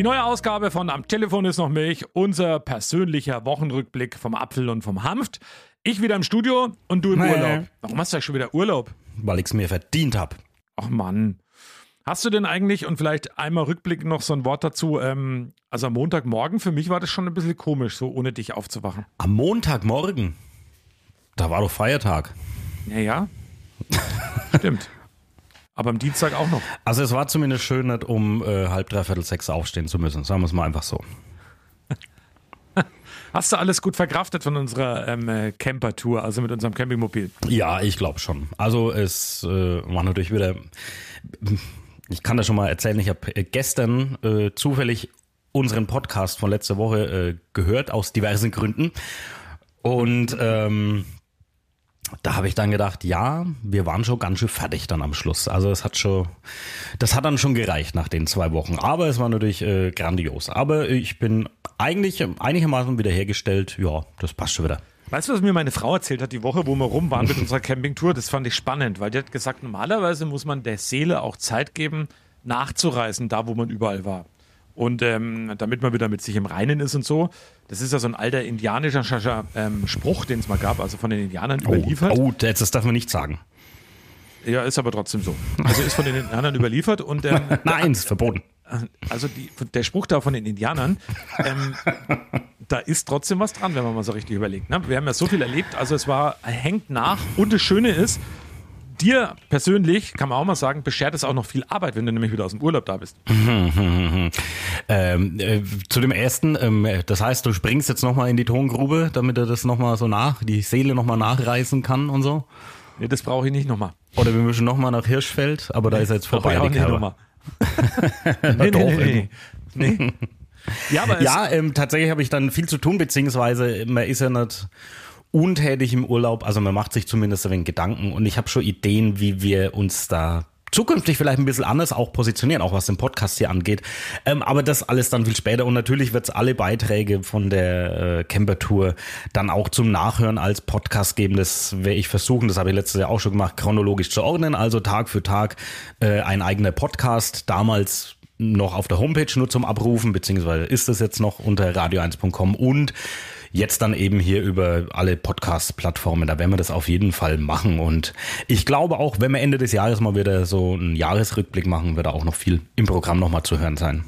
Die neue Ausgabe von Am Telefon ist noch Milch, unser persönlicher Wochenrückblick vom Apfel und vom Hanft. Ich wieder im Studio und du im Nee. Urlaub. Warum hast du eigentlich schon wieder Urlaub? weil ich es mir verdient habe. Ach Mann. Hast du denn eigentlich, und vielleicht einmal rückblickend noch so ein Wort dazu, ähm, also am Montagmorgen, für mich war das schon ein bisschen komisch, so ohne dich aufzuwachen. Am Montagmorgen, da war doch Feiertag. Naja, stimmt. Aber am Dienstag auch noch. Also es war zumindest schön, nicht um äh, halb, dreiviertel sechs aufstehen zu müssen. Sagen wir es mal einfach so. Hast du alles gut verkraftet von unserer ähm, äh, Camper-Tour, also mit unserem Campingmobil? Ja, ich glaube schon. Also es äh, war natürlich wieder. Ich kann das schon mal erzählen. Ich habe gestern äh, zufällig unseren Podcast von letzter Woche äh, gehört aus diversen Gründen und ähm, da habe ich dann gedacht, ja, wir waren schon ganz schön fertig dann am Schluss. Also es hat schon, das hat dann schon gereicht nach den zwei Wochen. Aber es war natürlich äh, grandios. Aber ich bin eigentlich einigermaßen wiederhergestellt. Ja, das passt schon wieder. Weißt du, was mir meine Frau erzählt hat die Woche, wo wir rum waren mit unserer Campingtour? Das fand ich spannend, weil die hat gesagt, normalerweise muss man der Seele auch Zeit geben, nachzureisen, da wo man überall war. Und ähm, damit man wieder mit sich im Reinen ist und so. Das ist ja so ein alter indianischer ähm, Spruch, den es mal gab, also von den Indianern überliefert. Oh, das darf man nicht sagen. Ja, ist aber trotzdem so. Also ist von den Indianern überliefert und ähm, Nein, ist verboten. also die, der Spruch da von den Indianern, ähm, da ist trotzdem was dran, wenn man mal so richtig überlegt. Ne? Wir haben ja so viel erlebt, also es war, hängt nach. Und das Schöne ist, dir persönlich, kann man auch mal sagen, beschert es auch noch viel Arbeit, wenn du nämlich wieder aus dem Urlaub da bist. Ähm, äh, zu dem ersten, ähm, das heißt, du springst jetzt nochmal in die Tongrube, damit er das nochmal so nach, die Seele nochmal nachreißen kann und so. Nee, das brauche ich nicht nochmal. Oder wir müssen nochmal nach Hirschfeld, aber da ist er jetzt vorbei, ich auch nicht nochmal. Nee, doch, nee, nee. nee. Ja, aber Ja, ähm, tatsächlich habe ich dann viel zu tun, beziehungsweise man ist ja nicht untätig im Urlaub, also man macht sich zumindest ein wenig Gedanken und ich habe schon Ideen, wie wir uns da zukünftig vielleicht ein bisschen anders auch positionieren, auch was den Podcast hier angeht. Ähm, aber das alles dann viel später und natürlich wird es alle Beiträge von der äh, Camper-Tour dann auch zum Nachhören als Podcast geben. Das werde ich versuchen, das habe ich letztes Jahr auch schon gemacht, chronologisch zu ordnen, also Tag für Tag äh, ein eigener Podcast. Damals noch auf der Homepage nur zum Abrufen, beziehungsweise ist es jetzt noch unter radio1.com und jetzt dann eben hier über alle Podcast-Plattformen. Da werden wir das auf jeden Fall machen. Und ich glaube auch, wenn wir Ende des Jahres mal wieder so einen Jahresrückblick machen, wird da auch noch viel im Programm nochmal zu hören sein.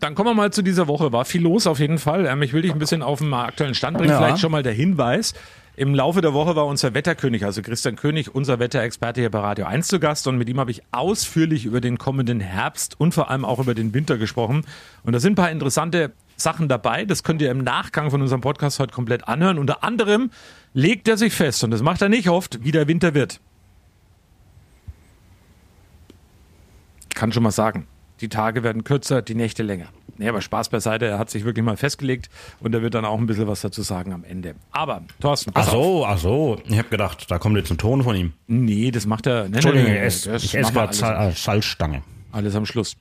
Dann kommen wir mal zu dieser Woche. War viel los auf jeden Fall. Ähm, ich will dich ein bisschen auf den aktuellen Stand bringen. Ja. Vielleicht schon mal der Hinweis. Im Laufe der Woche war unser Wetterkönig, also Christian König, unser Wetterexperte hier bei Radio 1 zu Gast. Und mit ihm habe ich ausführlich über den kommenden Herbst und vor allem auch über den Winter gesprochen. Und da sind ein paar interessante Sachen dabei. Das könnt ihr im Nachgang von unserem Podcast heute komplett anhören. Unter anderem legt er sich fest, und das macht er nicht oft, wie der Winter wird. Ich kann schon mal sagen, die Tage werden kürzer, die Nächte länger. Nee, aber Spaß beiseite, er hat sich wirklich mal festgelegt und er wird dann auch ein bisschen was dazu sagen am Ende. Aber, Thorsten, Ach auf. so, ach so. Ich habe gedacht, da kommt jetzt ein Ton von ihm. Nee, das macht er. Nee, Entschuldigung, nee, nee, ich esse gerade Salzstange. alles am Schluss.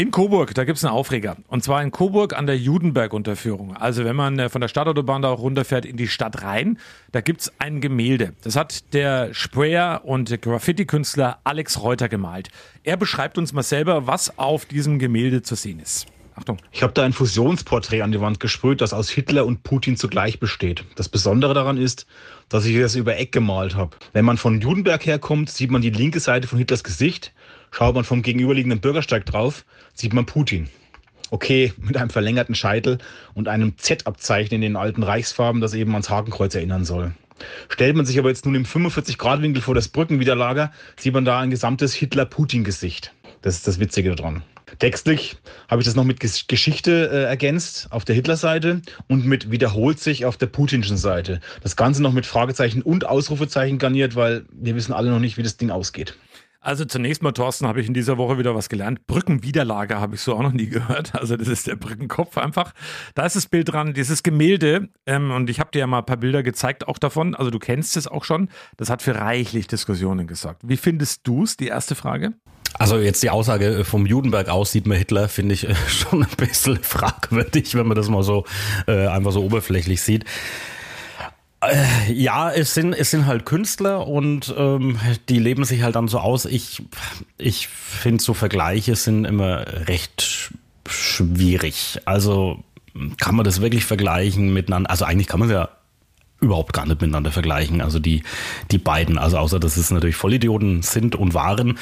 In Coburg, da gibt's einen Aufreger. Und zwar in Coburg an der Judenberg-Unterführung. Also wenn man äh, von der Stadtautobahn da auch runterfährt in die Stadt rein, da gibt's ein Gemälde. Das hat der Sprayer und Graffiti-Künstler Alex Reuter gemalt. Er beschreibt uns mal selber, was auf diesem Gemälde zu sehen ist. Achtung. Ich habe da ein Fusionsporträt an die Wand gesprüht, das aus Hitler und Putin zugleich besteht. Das Besondere daran ist, dass ich das über Eck gemalt habe. Wenn man von Judenberg herkommt, sieht man die linke Seite von Hitlers Gesicht. Schaut man vom gegenüberliegenden Bürgersteig drauf, sieht man Putin. Okay, mit einem verlängerten Scheitel und einem Z-Abzeichen in den alten Reichsfarben, das eben ans Hakenkreuz erinnern soll. Stellt man sich aber jetzt nun im 45-Grad-Winkel vor das Brückenwiderlager, sieht man da ein gesamtes Hitler-Putin-Gesicht. Das ist das Witzige daran. Textlich habe ich das noch mit Ges- Geschichte äh, ergänzt auf der Hitler-Seite und mit wiederholt sich auf der Putinschen Seite. Das Ganze noch mit Fragezeichen und Ausrufezeichen garniert, weil wir wissen alle noch nicht, wie das Ding ausgeht. Also zunächst mal, Thorsten, habe ich in dieser Woche wieder was gelernt. Brückenwiderlager habe ich so auch noch nie gehört. Also das ist der Brückenkopf einfach. Da ist das Bild dran, dieses Gemälde. Ähm, und ich habe dir ja mal ein paar Bilder gezeigt auch davon. Also du kennst es auch schon. Das hat für reichlich Diskussionen gesorgt. Wie findest du es? Die erste Frage. Also jetzt die Aussage vom Judenberg aus sieht man Hitler, finde ich äh, schon ein bisschen fragwürdig, wenn man das mal so äh, einfach so oberflächlich sieht. Äh, ja, es sind, es sind halt Künstler und ähm, die leben sich halt dann so aus. Ich, ich finde so Vergleiche sind immer recht schwierig. Also kann man das wirklich vergleichen miteinander? Also eigentlich kann man es ja überhaupt gar nicht miteinander vergleichen. Also die, die beiden, also außer dass es natürlich Vollidioten sind und waren.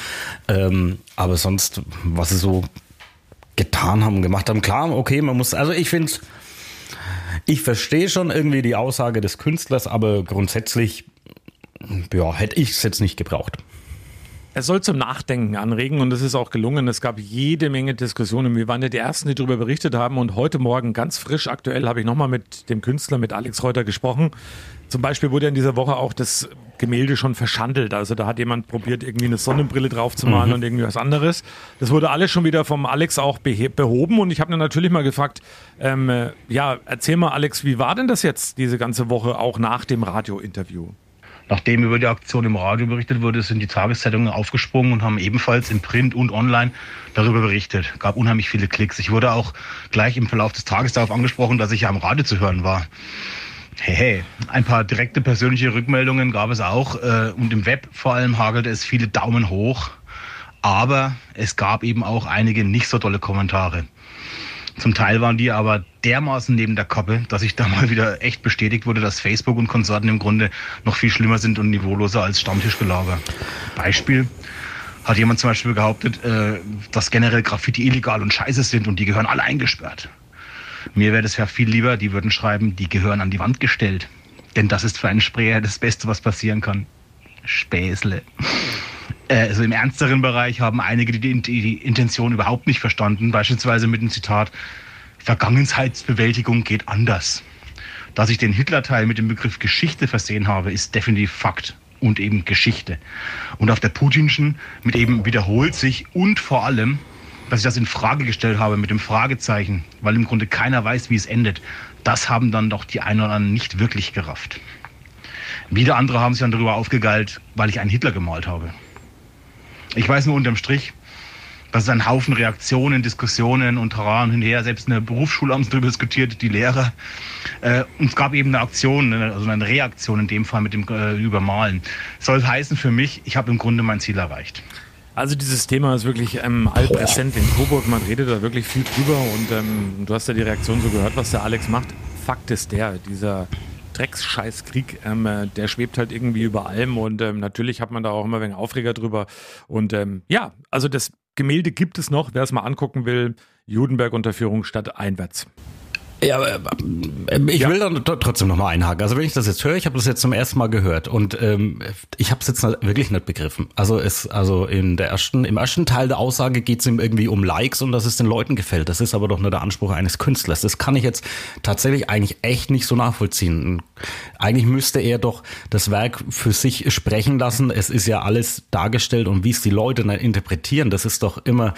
Ähm, aber sonst, was sie so getan haben, gemacht haben, klar, okay, man muss, also ich finde ich verstehe schon irgendwie die Aussage des Künstlers, aber grundsätzlich, ja, hätte ich es jetzt nicht gebraucht. Es soll zum Nachdenken anregen und es ist auch gelungen. Es gab jede Menge Diskussionen. Wir waren ja die Ersten, die darüber berichtet haben und heute Morgen ganz frisch aktuell habe ich nochmal mit dem Künstler, mit Alex Reuter gesprochen. Zum Beispiel wurde in dieser Woche auch das Gemälde schon verschandelt. Also da hat jemand probiert, irgendwie eine Sonnenbrille drauf zu malen mhm. und irgendwie was anderes. Das wurde alles schon wieder vom Alex auch behoben und ich habe dann natürlich mal gefragt, ähm, ja, erzähl mal Alex, wie war denn das jetzt diese ganze Woche auch nach dem Radiointerview? Nachdem über die Aktion im Radio berichtet wurde, sind die Tageszeitungen aufgesprungen und haben ebenfalls im Print und online darüber berichtet. Gab unheimlich viele Klicks. Ich wurde auch gleich im Verlauf des Tages darauf angesprochen, dass ich ja am Radio zu hören war. Hey, hey, ein paar direkte persönliche Rückmeldungen gab es auch äh, und im Web vor allem hagelte es viele Daumen hoch. Aber es gab eben auch einige nicht so tolle Kommentare. Zum Teil waren die aber dermaßen neben der Kappe, dass ich da mal wieder echt bestätigt wurde, dass Facebook und Konsorten im Grunde noch viel schlimmer sind und niveauloser als Stammtischgelaber. Beispiel hat jemand zum Beispiel behauptet, äh, dass generell Graffiti illegal und scheiße sind und die gehören alle eingesperrt. Mir wäre das ja viel lieber, die würden schreiben, die gehören an die Wand gestellt. Denn das ist für einen Sprayer das Beste, was passieren kann. Späßle. Äh, also im ernsteren Bereich haben einige die, die Intention überhaupt nicht verstanden, beispielsweise mit dem Zitat, Vergangenheitsbewältigung geht anders. Dass ich den Hitler-Teil mit dem Begriff Geschichte versehen habe, ist definitiv Fakt und eben Geschichte. Und auf der Putinschen mit eben wiederholt sich und vor allem, dass ich das in Frage gestellt habe mit dem Fragezeichen, weil im Grunde keiner weiß, wie es endet. Das haben dann doch die einen oder anderen nicht wirklich gerafft. Wieder andere haben sich dann darüber aufgegeilt, weil ich einen Hitler gemalt habe. Ich weiß nur unterm Strich, dass es einen Haufen Reaktionen, Diskussionen und Terrain hinher, selbst eine Berufsschule haben darüber diskutiert, die Lehrer. Äh, und es gab eben eine Aktion, also eine Reaktion in dem Fall mit dem äh, Übermalen. Soll heißen für mich, ich habe im Grunde mein Ziel erreicht. Also dieses Thema ist wirklich ähm, allpräsent in Coburg. Man redet da wirklich viel drüber und ähm, du hast ja die Reaktion so gehört, was der Alex macht. Fakt ist der, dieser Drecksscheißkrieg, ähm, äh, der schwebt halt irgendwie über allem und ähm, natürlich hat man da auch immer wenig Aufreger drüber. Und ähm, ja, also das Gemälde gibt es noch, wer es mal angucken will. Judenberg unter Führung statt einwärts. Ja, aber äh, ich ja. will dann trotzdem nochmal einhaken. Also wenn ich das jetzt höre, ich habe das jetzt zum ersten Mal gehört und ähm, ich habe es jetzt wirklich nicht begriffen. Also es, also in der ersten, im ersten Teil der Aussage geht es ihm irgendwie um Likes und dass es den Leuten gefällt. Das ist aber doch nur der Anspruch eines Künstlers. Das kann ich jetzt tatsächlich eigentlich echt nicht so nachvollziehen. Eigentlich müsste er doch das Werk für sich sprechen lassen. Es ist ja alles dargestellt und wie es die Leute dann interpretieren, das ist doch immer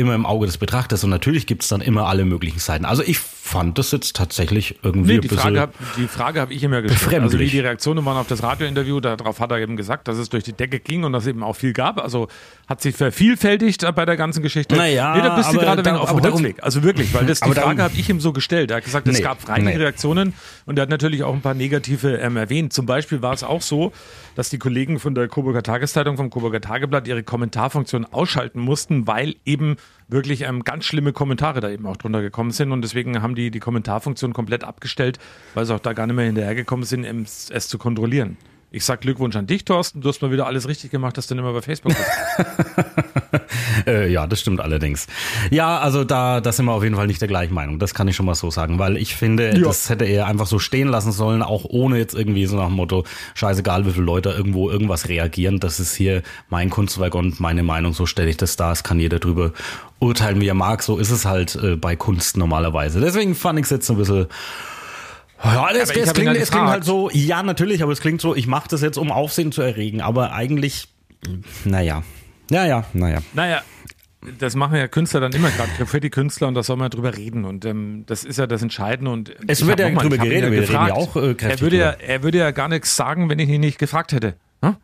immer im Auge des Betrachters und natürlich gibt es dann immer alle möglichen Seiten. Also ich fand das jetzt tatsächlich irgendwie nee, die Frage hab, Die Frage habe ich ihm ja gestellt. Also wie die Reaktionen waren auf das Radiointerview, darauf hat er eben gesagt, dass es durch die Decke ging und dass es eben auch viel gab. Also hat sich vervielfältigt bei der ganzen Geschichte. Naja, nee, da bist du gerade da, auf dem Rückweg. Also wirklich, weil das, die Frage habe ich ihm so gestellt. Er hat gesagt, es nee, gab freie nee. Reaktionen und er hat natürlich auch ein paar negative ähm, erwähnt. Zum Beispiel war es auch so, dass die Kollegen von der Coburger Tageszeitung, vom Coburger Tageblatt ihre Kommentarfunktion ausschalten mussten, weil eben wirklich ähm, ganz schlimme Kommentare da eben auch drunter gekommen sind und deswegen haben die die Kommentarfunktion komplett abgestellt, weil sie auch da gar nicht mehr hinterhergekommen sind, es, es zu kontrollieren. Ich sag Glückwunsch an dich, Thorsten. Du hast mal wieder alles richtig gemacht, dass du nicht mehr bei Facebook bist. äh, ja, das stimmt allerdings. Ja, also da, da sind wir auf jeden Fall nicht der gleichen Meinung. Das kann ich schon mal so sagen, weil ich finde, ja. das hätte er einfach so stehen lassen sollen, auch ohne jetzt irgendwie so nach dem Motto, scheißegal, wie viele Leute irgendwo irgendwas reagieren. Das ist hier mein Kunstwerk und meine Meinung. So stelle ich das dar. Es kann jeder drüber urteilen, wie er mag. So ist es halt äh, bei Kunst normalerweise. Deswegen fand ich es jetzt ein bisschen ja, das, das klingt, es klingt halt so, ja, natürlich, aber es klingt so, ich mache das jetzt, um Aufsehen zu erregen, aber eigentlich, naja. Ja, ja, naja. Naja, das machen ja Künstler dann immer gerade für die Künstler und da soll man drüber reden und ähm, das ist ja das Entscheidende und es wird ja drüber geredet, wir gefragt, ja auch äh, er würde ja, er würde ja gar nichts sagen, wenn ich ihn nicht gefragt hätte. Hm?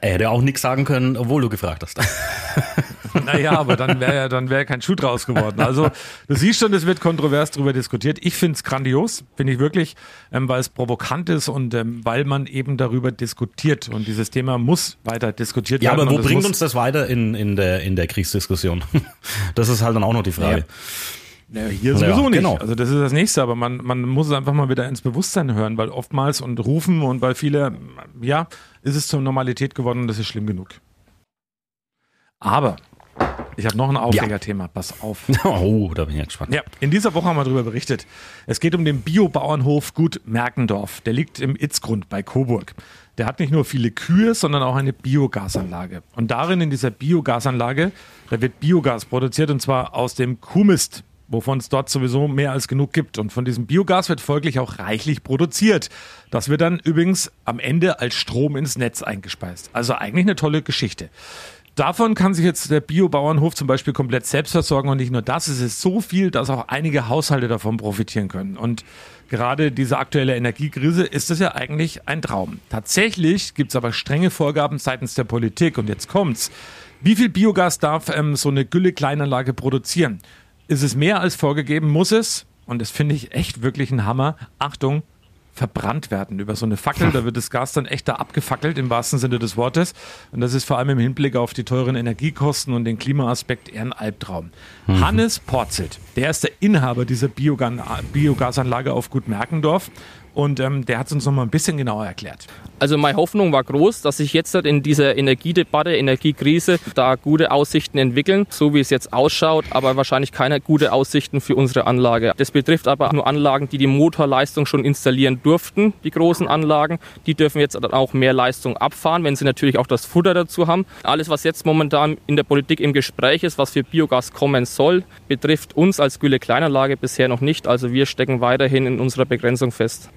Er hätte auch nichts sagen können, obwohl du gefragt hast. Naja, aber dann wäre ja dann wäre kein Schuh draus geworden. Also du siehst schon, es wird kontrovers darüber diskutiert. Ich finde es grandios, finde ich wirklich, ähm, weil es provokant ist und ähm, weil man eben darüber diskutiert. Und dieses Thema muss weiter diskutiert Ja, werden. aber wo bringt uns das weiter in, in, der, in der Kriegsdiskussion? Das ist halt dann auch noch die Frage. Ja, hier sowieso Ja, nicht. genau. Also das ist das Nächste, aber man, man muss es einfach mal wieder ins Bewusstsein hören, weil oftmals und rufen und weil viele, ja, ist es zur Normalität geworden und das ist schlimm genug. Aber ich habe noch ein Aufregerthema, pass auf. Oh, da bin ich jetzt gespannt. Ja, in dieser Woche haben wir darüber berichtet. Es geht um den Biobauernhof Gut Merkendorf. Der liegt im Itzgrund bei Coburg. Der hat nicht nur viele Kühe, sondern auch eine Biogasanlage. Und darin, in dieser Biogasanlage, da wird Biogas produziert und zwar aus dem Kuhmist, wovon es dort sowieso mehr als genug gibt. Und von diesem Biogas wird folglich auch reichlich produziert. Das wird dann übrigens am Ende als Strom ins Netz eingespeist. Also eigentlich eine tolle Geschichte. Davon kann sich jetzt der Biobauernhof zum Beispiel komplett selbst versorgen und nicht nur das, es ist so viel, dass auch einige Haushalte davon profitieren können. Und gerade diese aktuelle Energiekrise ist es ja eigentlich ein Traum. Tatsächlich gibt es aber strenge Vorgaben seitens der Politik und jetzt kommt's. Wie viel Biogas darf ähm, so eine Gülle-Kleinanlage produzieren? Ist es mehr als vorgegeben? Muss es? Und das finde ich echt wirklich ein Hammer. Achtung, verbrannt werden über so eine Fackel. Da wird das Gas dann echt da abgefackelt im wahrsten Sinne des Wortes. Und das ist vor allem im Hinblick auf die teuren Energiekosten und den Klimaaspekt eher ein Albtraum. Hannes Porzelt, der ist der Inhaber dieser Biogan Biogasanlage auf Gut Merkendorf. Und ähm, der hat es uns noch mal ein bisschen genauer erklärt. Also meine Hoffnung war groß, dass sich jetzt in dieser Energiedebatte, Energiekrise da gute Aussichten entwickeln, so wie es jetzt ausschaut, aber wahrscheinlich keine gute Aussichten für unsere Anlage. Das betrifft aber nur Anlagen, die die Motorleistung schon installieren durften, die großen Anlagen. Die dürfen jetzt auch mehr Leistung abfahren, wenn sie natürlich auch das Futter dazu haben. Alles, was jetzt momentan in der Politik im Gespräch ist, was für Biogas kommen soll, betrifft uns als Gülle-Kleinanlage bisher noch nicht. Also wir stecken weiterhin in unserer Begrenzung fest.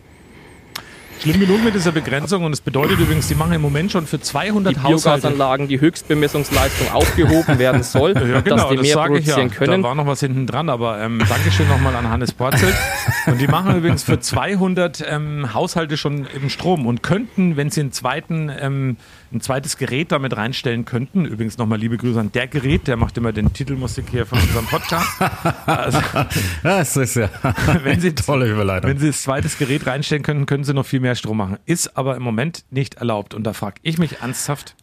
Schlimm genug mit dieser Begrenzung und es bedeutet übrigens, die machen im Moment schon für 200 die Haushalte. Biogasanlagen die Höchstbemessungsleistung aufgehoben werden soll, Ja, genau, dass die das mehr sage ich ja. produzieren können. Da war noch was hinten dran, aber ähm, Dankeschön nochmal an Hannes Porzelt. Und die machen übrigens für 200 ähm, Haushalte schon eben Strom und könnten, wenn sie einen zweiten, ähm, ein zweites Gerät damit reinstellen könnten, übrigens nochmal liebe Grüße an der Gerät, der macht immer den Titelmusik hier von unserem Podcast. Also, Das ist ja wenn sie, tolle Überleitung. wenn sie das zweites Gerät reinstellen könnten, können sie noch viel mehr Strom machen. Ist aber im Moment nicht erlaubt. Und da frage ich mich ernsthaft,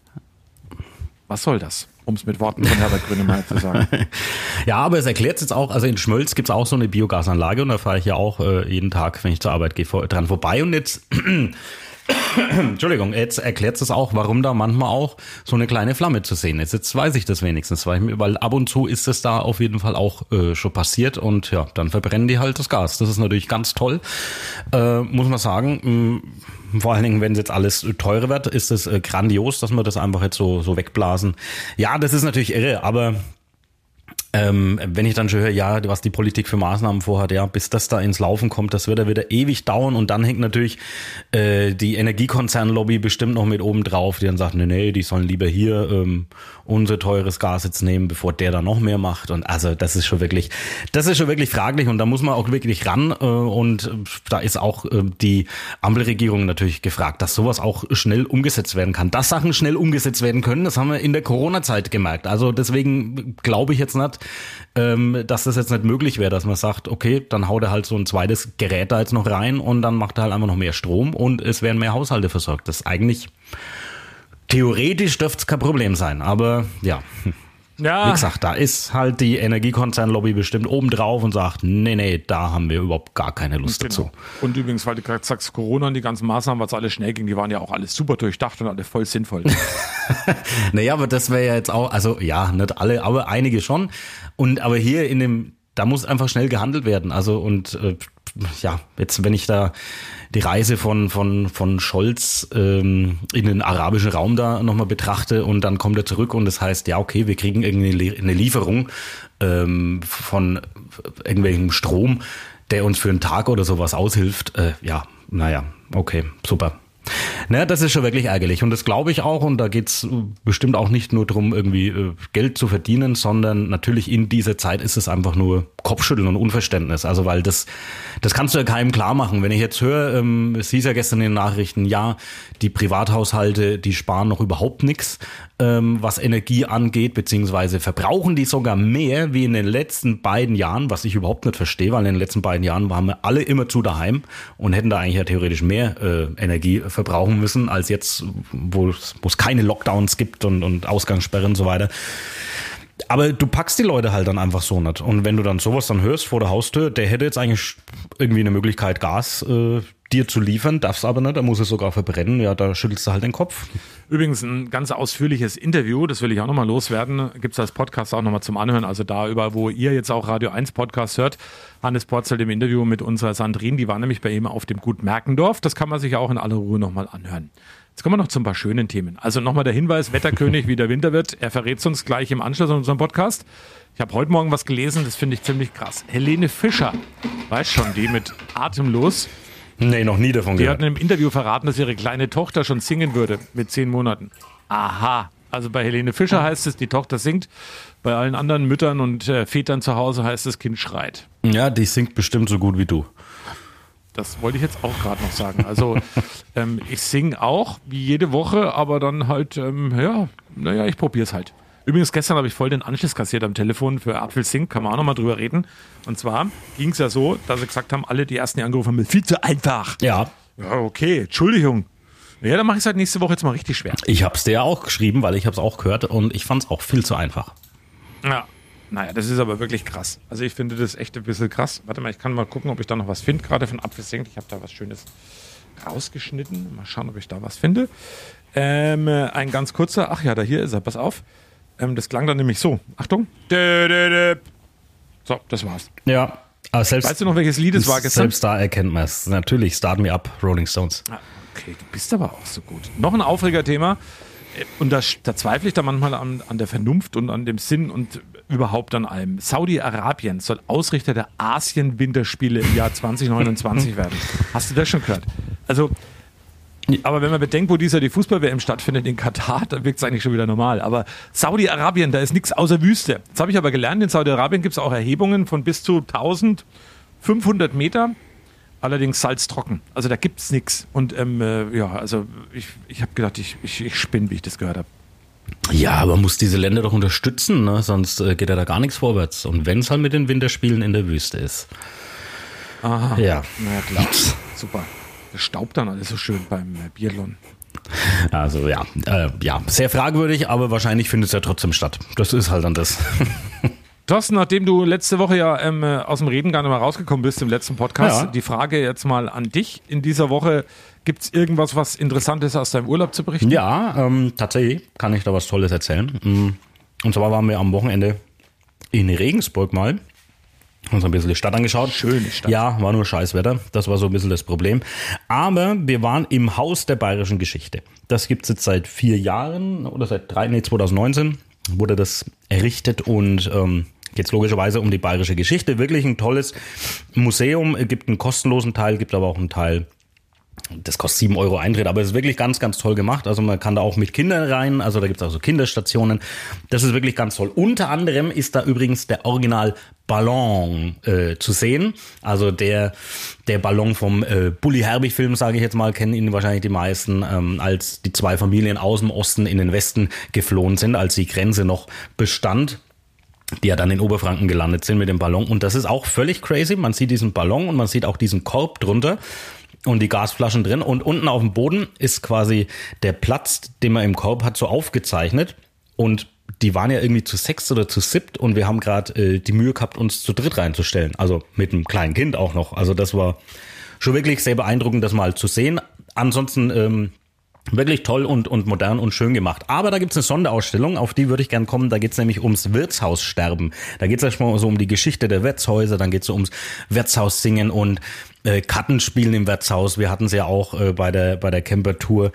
was soll das? Um es mit Worten von Herbert Grönemeyer zu sagen. Ja, aber es erklärt jetzt auch, also in Schmölz gibt's auch so eine Biogasanlage und da fahre ich ja auch äh, jeden Tag, wenn ich zur Arbeit gehe, vor, dran vorbei und jetzt Entschuldigung, jetzt erklärt es auch, warum da manchmal auch so eine kleine Flamme zu sehen ist. Jetzt weiß ich das wenigstens, weil, ab und zu ist es da auf jeden Fall auch äh, schon passiert und ja, dann verbrennen die halt das Gas. Das ist natürlich ganz toll, äh, muss man sagen. Mm, Vor allen Dingen, wenn jetzt alles teurer wird, ist es äh, grandios, dass wir das einfach jetzt so, so wegblasen. Ja, das ist natürlich irre, aber ähm, wenn ich dann schon höre, ja, was die Politik für Maßnahmen vorhat, ja, bis das da ins Laufen kommt, das wird ja wieder ewig dauern und dann hängt natürlich äh, die Energiekonzernlobby bestimmt noch mit oben drauf, die dann sagt, nee, nee, die sollen lieber hier ähm, unser teures Gas jetzt nehmen, bevor der da noch mehr macht und also das ist schon wirklich, das ist schon wirklich fraglich und da muss man auch wirklich ran äh, und da ist auch äh, die Ampelregierung natürlich gefragt, dass sowas auch schnell umgesetzt werden kann. Dass Sachen schnell umgesetzt werden können, das haben wir in der Corona-Zeit gemerkt. Also deswegen glaube ich jetzt nicht, ähm, dass das jetzt nicht möglich wäre, dass man sagt, okay, dann haut er halt so ein zweites Gerät da jetzt noch rein und dann macht er halt einfach noch mehr Strom und es werden mehr Haushalte versorgt. Das ist eigentlich theoretisch dürfte es kein Problem sein, aber ja. Wie Ja, gesagt, da ist halt die Energiekonzernlobby bestimmt oben drauf und sagt, nee, nee, da haben wir überhaupt gar keine Lust dazu. Genau. Und übrigens, weil du gerade sagst, Corona und die ganzen Maßnahmen, was alles schnell ging, die waren ja auch alles super durchdacht und alle voll sinnvoll. Naja, aber das wäre ja jetzt auch, also ja, nicht alle, aber einige schon. Und aber hier in dem, da muss einfach schnell gehandelt werden. Also und äh, ja, jetzt wenn ich da die Reise von von von Scholz ähm, in den arabischen Raum da nochmal betrachte und dann kommt er zurück und das heißt, ja okay, wir kriegen irgendwie eine Le- eine Lieferung ähm, von irgendwelchem Strom, der uns für einen Tag oder sowas aushilft. Äh, ja, naja, okay, super. Naja, das ist schon wirklich ärgerlich und das glaube ich auch und da geht's bestimmt auch nicht nur darum, irgendwie äh, Geld zu verdienen, sondern natürlich in dieser Zeit ist es einfach nur Kopfschütteln und Unverständnis. Also weil das, das kannst du ja keinem klar machen. Wenn ich jetzt höre, ähm, es hieß ja gestern in den Nachrichten, ja, die Privathaushalte, die sparen noch überhaupt nichts, ähm, was Energie angeht, beziehungsweise verbrauchen die sogar mehr wie in den letzten beiden Jahren, was ich überhaupt nicht verstehe, weil in den letzten beiden Jahren waren wir alle immer zu daheim und hätten da eigentlich ja theoretisch mehr äh, Energie verbrauchen müssen, als jetzt, wo es keine Lockdowns gibt und, und Ausgangssperren und so weiter. Aber du packst die Leute halt dann einfach so nicht. Und wenn du dann sowas dann hörst vor der Haustür, der hätte jetzt eigentlich irgendwie eine Möglichkeit, Gas äh, dir zu liefern, darfst aber nicht, da muss es sogar verbrennen, ja, da schüttelst du halt den Kopf. Übrigens ein ganz ausführliches Interview, das will ich auch nochmal loswerden, gibt es als Podcast auch nochmal zum Anhören, also da über, wo ihr jetzt auch Radio 1 Podcast hört, Hannes Porzel im Interview mit unserer Sandrine, die war nämlich bei ihm auf dem Gut Merkendorf, das kann man sich auch in aller Ruhe nochmal anhören. Jetzt kommen wir noch zu ein paar schönen Themen. Also nochmal der Hinweis, Wetterkönig, wie der Winter wird. Er verrät uns gleich im Anschluss an unseren Podcast. Ich habe heute Morgen was gelesen, das finde ich ziemlich krass. Helene Fischer, weißt schon, die mit Atemlos. Nee, noch nie davon Die gehört. hat in einem Interview verraten, dass ihre kleine Tochter schon singen würde mit zehn Monaten. Aha. Also bei Helene Fischer heißt es, die Tochter singt. Bei allen anderen Müttern und äh, Vätern zu Hause heißt es, Kind schreit. Ja, die singt bestimmt so gut wie du. Das wollte ich jetzt auch gerade noch sagen. Also ähm, ich singe auch, wie jede Woche, aber dann halt, ähm, ja, naja, ich probiere es halt. Übrigens, gestern habe ich voll den Anschluss kassiert am Telefon für Apfel Sing, kann man auch nochmal drüber reden. Und zwar ging es ja so, dass sie gesagt haben, alle die ersten, die angerufen haben, viel zu einfach. Ja, Ja, okay, Entschuldigung. Ja, dann mache ich es halt nächste Woche jetzt mal richtig schwer. ich hab's dir ja auch geschrieben, weil ich hab's auch gehört und ich fand's auch viel zu einfach. Ja. Naja, das ist aber wirklich krass. Also ich finde das echt ein bisschen krass. Warte mal, ich kann mal gucken, ob ich da noch was finde, gerade von Apfel Sing. Ich habe da was Schönes rausgeschnitten. Mal schauen, ob ich da was finde. Ähm, äh, ein ganz kurzer, ach ja, da hier ist er, pass auf. Ähm, das klang dann nämlich so. Achtung. Dö, dö, dö. So, das war's. Ja, aber selbst, Weißt du noch, welches Lied es war gestern? selbst da erkennt man es. Natürlich, Start Me Up, Rolling Stones. Ah, Okay, du bist aber auch so gut. Noch ein Aufregerthema. Äh, Und da, da zweifle ich da manchmal an, an der Vernunft und an dem Sinn und überhaupt an allem. Saudi-Arabien soll Ausrichter der Asien-Winterspiele im Jahr 2029 werden. Hast du das schon gehört? Also, aber wenn man bedenkt, wo dies Jahr die Fußball-WM stattfindet in Katar, dann wirkt es eigentlich schon wieder normal. Aber Saudi-Arabien, da ist nichts außer Wüste. Jetzt habe ich aber gelernt, in Saudi-Arabien gibt es auch Erhebungen von bis zu 1500 Meter allerdings salztrocken. Also da gibt es nichts. Und ähm, äh, ja, also ich, ich habe gedacht, ich, ich, ich spinne, wie ich das gehört habe. Ja, aber muss diese Länder doch unterstützen, ne? sonst äh, geht ja da gar nichts vorwärts. Und wenn es halt mit den Winterspielen in der Wüste ist. Aha. Ja. Na ja, klar. Super. Das staubt dann alles so schön beim äh, Biathlon. Also ja, äh, ja, sehr fragwürdig, aber wahrscheinlich findet es ja trotzdem statt. Das ist halt dann das. Thorsten, nachdem du letzte Woche ja ähm, äh, aus dem Reden gar nicht mehr rausgekommen bist im letzten Podcast, Ja. die Frage jetzt mal an dich. In dieser Woche gibt es irgendwas, was Interessantes aus deinem Urlaub zu berichten? Ja, ähm, tatsächlich kann ich da was Tolles erzählen. Mm, Und zwar waren wir am Wochenende in Regensburg mal. Uns ein bisschen die Stadt angeschaut. Schöne Stadt. Ja, war nur Scheißwetter. Das war so ein bisschen das Problem. Aber wir waren im Haus der bayerischen Geschichte. Das gibt's jetzt seit vier Jahren oder seit drei, nee, 2019 wurde das errichtet und ähm, geht logischerweise um die bayerische Geschichte. Wirklich ein tolles Museum. Es gibt einen kostenlosen Teil, gibt aber auch einen Teil, das kostet 7 Euro Eintritt, aber es ist wirklich ganz, ganz toll gemacht. Also man kann da auch mit Kindern rein, also da gibt es auch so Kinderstationen. Das ist wirklich ganz toll. Unter anderem ist da übrigens der Original Ballon äh, zu sehen. Also der, der Ballon vom äh, Bully Herbig Film, sage ich jetzt mal, kennen ihn wahrscheinlich die meisten, ähm, als die zwei Familien aus dem Osten in den Westen geflohen sind, als die Grenze noch bestand die ja dann in Oberfranken gelandet sind mit dem Ballon. Und das ist auch völlig crazy. Man sieht diesen Ballon und man sieht auch diesen Korb drunter und die Gasflaschen drin. Und unten auf dem Boden ist quasi der Platz, den man im Korb hat, so aufgezeichnet. Und die waren ja irgendwie zu sechs oder zu siebt und wir haben gerade äh, die Mühe gehabt, uns zu dritt reinzustellen. Also mit einem kleinen Kind auch noch. Also das war schon wirklich sehr beeindruckend, das mal zu sehen. Ansonsten ähm, Wirklich toll und, und modern und schön gemacht. Aber da gibt's eine Sonderausstellung, auf die würde ich gern kommen. Da geht's nämlich ums Wirtshaussterben. Da geht's erstmal so um die Geschichte der Wirtshäuser, dann geht's so ums Wirtshaussingen und äh, Kartenspielen im Wirtshaus. Wir hatten's ja auch äh, bei der, bei der Camper-Tour.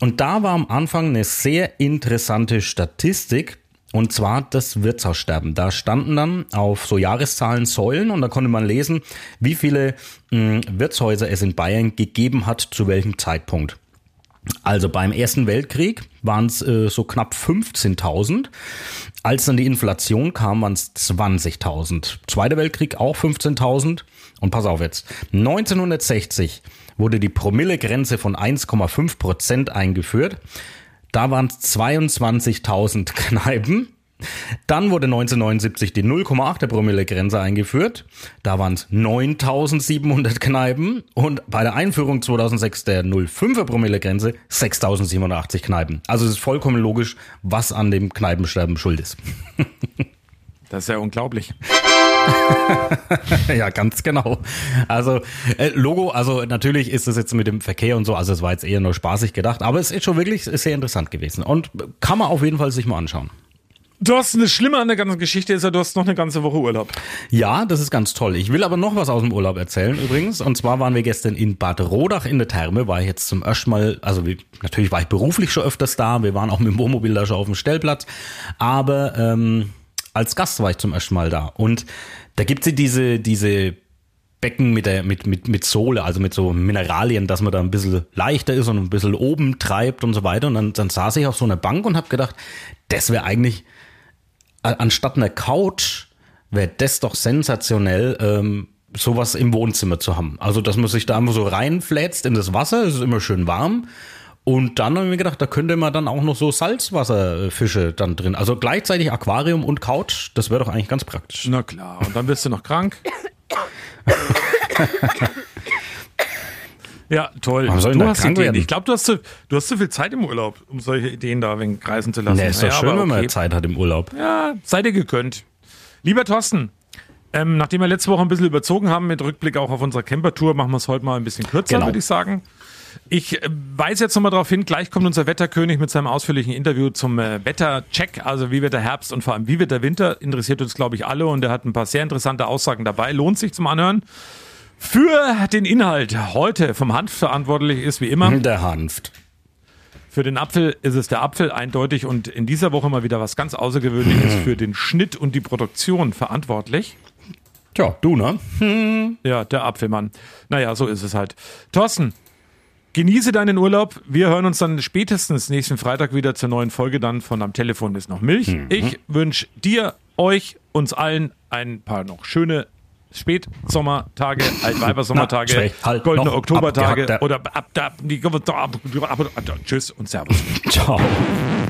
Und da war am Anfang eine sehr interessante Statistik. Und zwar das Wirtshaussterben. Da standen dann auf so Jahreszahlen Säulen und da konnte man lesen, wie viele mh, Wirtshäuser es in Bayern gegeben hat, zu welchem Zeitpunkt. Also beim Ersten Weltkrieg waren es äh, so knapp 15.000. Als dann die Inflation kam, waren es 20.000. Zweiter Weltkrieg auch 15.000. Und pass auf jetzt. 1960 wurde die Promillegrenze von 1,5 Prozent eingeführt. Da waren es 22.000 Kneipen. Dann wurde 1979 die 0,8er Promille-Grenze eingeführt. Da waren es 9700 Kneipen und bei der Einführung 2006 der 0,5er Promille-Grenze 6087 Kneipen. Also es ist vollkommen logisch, was an dem Kneipensterben schuld ist. Das ist ja unglaublich. ja, ganz genau. Also äh, Logo, also natürlich ist es jetzt mit dem Verkehr und so, also es war jetzt eher nur spaßig gedacht, aber es ist schon wirklich sehr interessant gewesen und kann man auf jeden Fall sich mal anschauen. Du hast eine Schlimme an der ganzen Geschichte ist ja, du hast noch eine ganze Woche Urlaub. Ja, das ist ganz toll. Ich will aber noch was aus dem Urlaub erzählen übrigens. Und zwar waren wir gestern in Bad Rodach in der Therme, war ich jetzt zum ersten Mal, also natürlich war ich beruflich schon öfters da, wir waren auch mit dem Wohnmobil da schon auf dem Stellplatz, aber ähm, als Gast war ich zum ersten Mal da. Und da gibt es diese, diese Becken mit, der, mit, mit, mit Sohle, also mit so Mineralien, dass man da ein bisschen leichter ist und ein bisschen oben treibt und so weiter. Und dann, dann saß ich auf so einer Bank und habe gedacht, das wäre eigentlich anstatt einer Couch wäre das doch sensationell, ähm, sowas im Wohnzimmer zu haben. Also, dass man sich da einfach so reinflätzt in das Wasser, es ist immer schön warm. Und dann haben wir gedacht, da könnte man dann auch noch so Salzwasserfische dann drin. Also gleichzeitig Aquarium und Couch, das wäre doch eigentlich ganz praktisch. Na klar, und dann wirst du noch krank. ja, toll. Warum soll du hast krank Ideen. werden? Ich glaube, du hast zu, du hast zu viel Zeit im Urlaub, um solche Ideen da wegen kreisen zu lassen. Nee, ist doch Ja, schön, aber wenn man okay. Zeit hat im Urlaub. Ja, seid ihr gegönnt. Lieber Thorsten, ähm, nachdem wir letzte Woche ein bisschen überzogen haben mit Rückblick auch auf unsere Camper-Tour, machen wir es heute mal ein bisschen kürzer, Genau. würde ich sagen. Ich äh, weise jetzt nochmal darauf hin, gleich kommt unser Wetterkönig mit seinem ausführlichen Interview zum äh, Wettercheck, also wie wird der Herbst und vor allem wie wird der Winter, interessiert uns, glaube ich, alle und er hat ein paar sehr interessante Aussagen dabei, lohnt sich zum Anhören. Für den Inhalt heute vom Hanf verantwortlich ist wie immer Der Hanft. für den Apfel ist es der Apfel eindeutig und in dieser Woche mal wieder was ganz Außergewöhnliches für den Schnitt und die Produktion verantwortlich. Tja, du, ne? Ja, der Apfelmann. Naja, so ist es halt. Thorsten, genieße deinen Urlaub. Wir hören uns dann spätestens nächsten Freitag wieder zur neuen Folge dann von Am Telefon ist noch Milch. Ich wünsche dir, euch, uns allen ein paar noch schöne Spätsommertage, Altweibersommertage, goldene Oktobertage oder ab, ab, Tschüss und Servus. Ciao.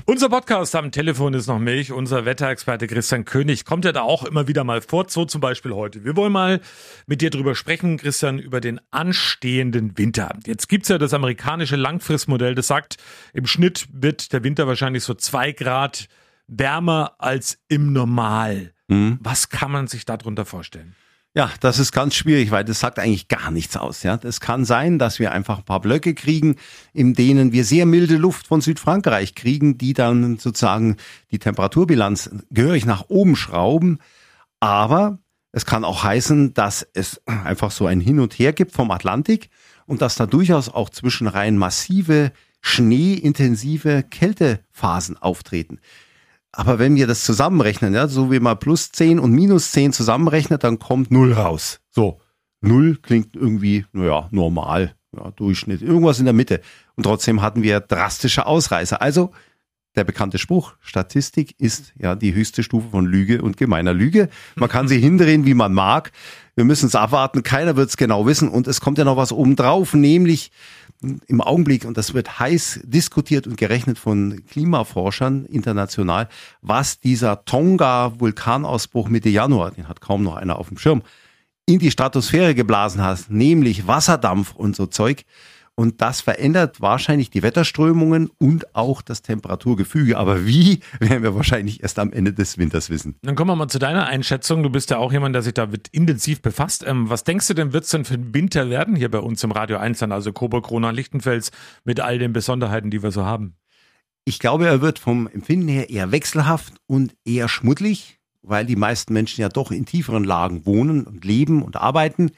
Unser Podcast am Telefon ist noch Milch. Unser Wetterexperte Christian König kommt ja da auch immer wieder mal vor, so zum Beispiel heute. Wir wollen mal mit dir drüber sprechen, Christian, über den anstehenden Winter. Jetzt gibt's ja das amerikanische Langfristmodell, das sagt, im Schnitt wird der Winter wahrscheinlich so zwei Grad wärmer als im Normal. Was kann man sich darunter vorstellen? Ja, das ist ganz schwierig, weil das sagt eigentlich gar nichts aus. Ja, das kann sein, dass wir einfach ein paar Blöcke kriegen, in denen wir sehr milde Luft von Südfrankreich kriegen, die dann sozusagen die Temperaturbilanz gehörig nach oben schrauben. Aber es kann auch heißen, dass es einfach so ein Hin und Her gibt vom Atlantik und dass da durchaus auch zwischenreihen massive schneeintensive Kältephasen auftreten. Aber wenn wir das zusammenrechnen, ja, so wie man plus 10 und minus 10 zusammenrechnet, dann kommt null raus. So, null klingt irgendwie, naja, normal, ja, Durchschnitt, irgendwas in der Mitte. Und trotzdem hatten wir drastische Ausreißer. Also, der bekannte Spruch, Statistik ist ja die höchste Stufe von Lüge und gemeiner Lüge. Man kann sie hindrehen, wie man mag. Wir müssen es abwarten, keiner wird es genau wissen. Und es kommt ja noch was obendrauf, nämlich im Augenblick, und das wird heiß diskutiert und gerechnet von Klimaforschern international, was dieser Tonga-Vulkanausbruch Mitte Januar, den hat kaum noch einer auf dem Schirm, in die Stratosphäre geblasen hat, nämlich Wasserdampf und so Zeug. Und das verändert wahrscheinlich die Wetterströmungen und auch das Temperaturgefüge. Aber wie, werden wir wahrscheinlich erst am Ende des Winters wissen. Dann kommen wir mal zu deiner Einschätzung. Du bist ja auch jemand, der sich damit intensiv befasst. Ähm, was denkst du denn, wird es denn für den Winter werden hier bei uns im Radio 1 dann, also Coburg, Krona, Lichtenfels, mit all den Besonderheiten, die wir so haben? Ich glaube, er wird vom Empfinden her eher wechselhaft und eher schmuddelig, weil die meisten Menschen ja doch in tieferen Lagen wohnen und leben und arbeiten.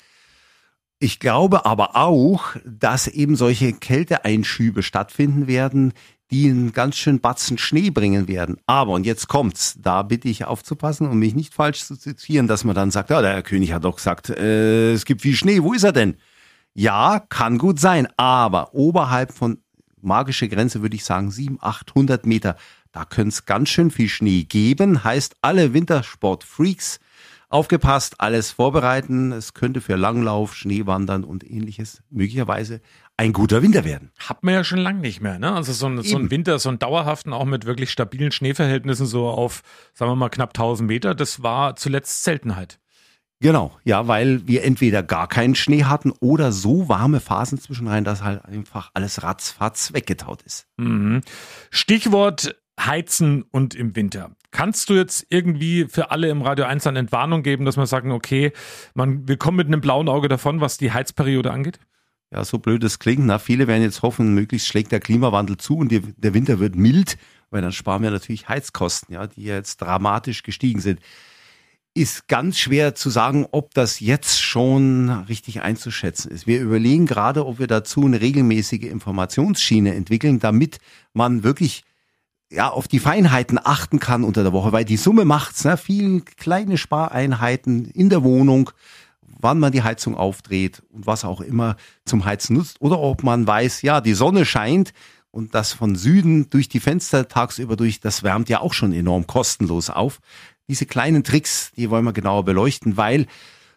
Ich glaube aber auch, dass eben solche Kälteeinschübe stattfinden werden, die einen ganz schön Batzen Schnee bringen werden. Aber, und jetzt kommt's, da bitte ich aufzupassen und mich nicht falsch zu zitieren, dass man dann sagt, ja, der Herr König hat doch gesagt, äh, es gibt viel Schnee, wo ist er denn? Ja, kann gut sein, aber oberhalb von magische Grenze würde ich sagen 700, 800 Meter. Da könnte es ganz schön viel Schnee geben. Heißt, alle Wintersport-Freaks aufgepasst, alles vorbereiten. Es könnte für Langlauf, Schneewandern und ähnliches möglicherweise ein guter Winter werden. Hat man ja schon lange nicht mehr, ne? Also so ein, so ein Winter, so ein dauerhaften, auch mit wirklich stabilen Schneeverhältnissen, so auf, sagen wir mal, knapp 1000 Meter, das war zuletzt Seltenheit. Genau, ja, weil wir entweder gar keinen Schnee hatten oder so warme Phasen zwischenrein, dass halt einfach alles ratzfatz weggetaut ist. Mhm. Stichwort Heizen und im Winter. Kannst du jetzt irgendwie für alle im Radio 1 eine Entwarnung geben, dass wir sagen, okay, man, wir kommen mit einem blauen Auge davon, was die Heizperiode angeht? Ja, so blöd es klingt. Na, viele werden jetzt hoffen, möglichst schlägt der Klimawandel zu und die, der Winter wird mild, weil dann sparen wir natürlich Heizkosten, ja, die jetzt dramatisch gestiegen sind. Ist ganz schwer zu sagen, ob das jetzt schon richtig einzuschätzen ist. Wir überlegen gerade, ob wir dazu eine regelmäßige Informationsschiene entwickeln, damit man wirklich ja, auf die Feinheiten achten kann unter der Woche, weil die Summe macht's, ne? Viele kleine Spareinheiten in der Wohnung, wann man die Heizung aufdreht und was auch immer zum Heizen nutzt oder ob man weiß, ja, die Sonne scheint und das von Süden durch die Fenster tagsüber durch, das wärmt ja auch schon enorm kostenlos auf. Diese kleinen Tricks, die wollen wir genauer beleuchten, weil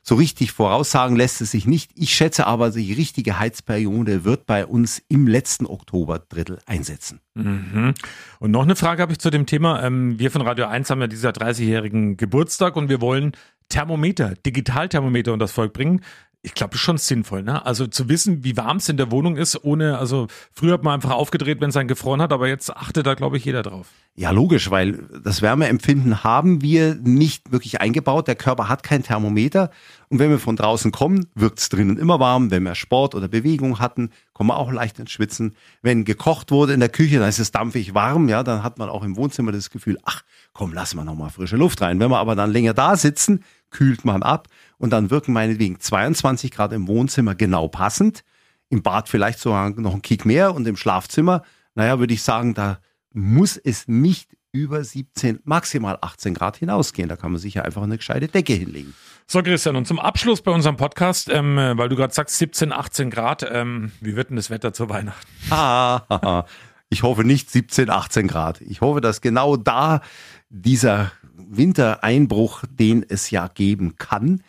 so richtig voraussagen lässt es sich nicht. Ich schätze aber, die richtige Heizperiode wird bei uns im letzten Oktoberdrittel einsetzen. Mhm. Und noch eine Frage habe ich zu dem Thema. Ähm, wir von Radio 1 haben ja dieser 30-jährigen Geburtstag und wir wollen Thermometer, Digitalthermometer und das Volk bringen. Ich glaube, schon sinnvoll, ne? Also zu wissen, wie warm es in der Wohnung ist, ohne, also früher hat man einfach aufgedreht, wenn es einen gefroren hat, aber jetzt achtet da, glaube ich, jeder drauf. Ja, logisch, weil das Wärmeempfinden haben wir nicht wirklich eingebaut. Der Körper hat kein Thermometer. Und wenn wir von draußen kommen, wirkt es drinnen immer warm. Wenn wir Sport oder Bewegung hatten, kommen wir auch leicht ins Schwitzen. Wenn gekocht wurde in der Küche, dann ist es dampfig warm. Ja, dann hat man auch im Wohnzimmer das Gefühl, ach, komm, lass mal nochmal frische Luft rein. Wenn wir aber dann länger da sitzen, kühlt man ab und dann wirken meinetwegen 22 Grad im Wohnzimmer genau passend. Im Bad vielleicht sogar noch ein Kick mehr und im Schlafzimmer, naja, würde ich sagen, da muss es nicht über 17, maximal 18 Grad hinausgehen. Da kann man sich ja einfach eine gescheite Decke hinlegen. So, Christian, und zum Abschluss bei unserem Podcast, ähm, weil du gerade sagst 17, 18 Grad, ähm, wie wird denn das Wetter zur Weihnachten? Ich hoffe nicht 17, 18 Grad. Ich hoffe, dass genau da dieser Wintereinbruch, den es ja geben kann,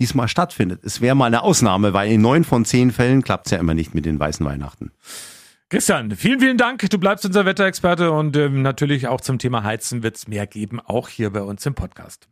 diesmal stattfindet. Es wäre mal eine Ausnahme, weil in neun von zehn Fällen klappt es ja immer nicht mit den weißen Weihnachten. Christian, vielen, vielen Dank. Du bleibst unser Wetterexperte und ähm, natürlich auch zum Thema Heizen wird es mehr geben, auch hier bei uns im Podcast.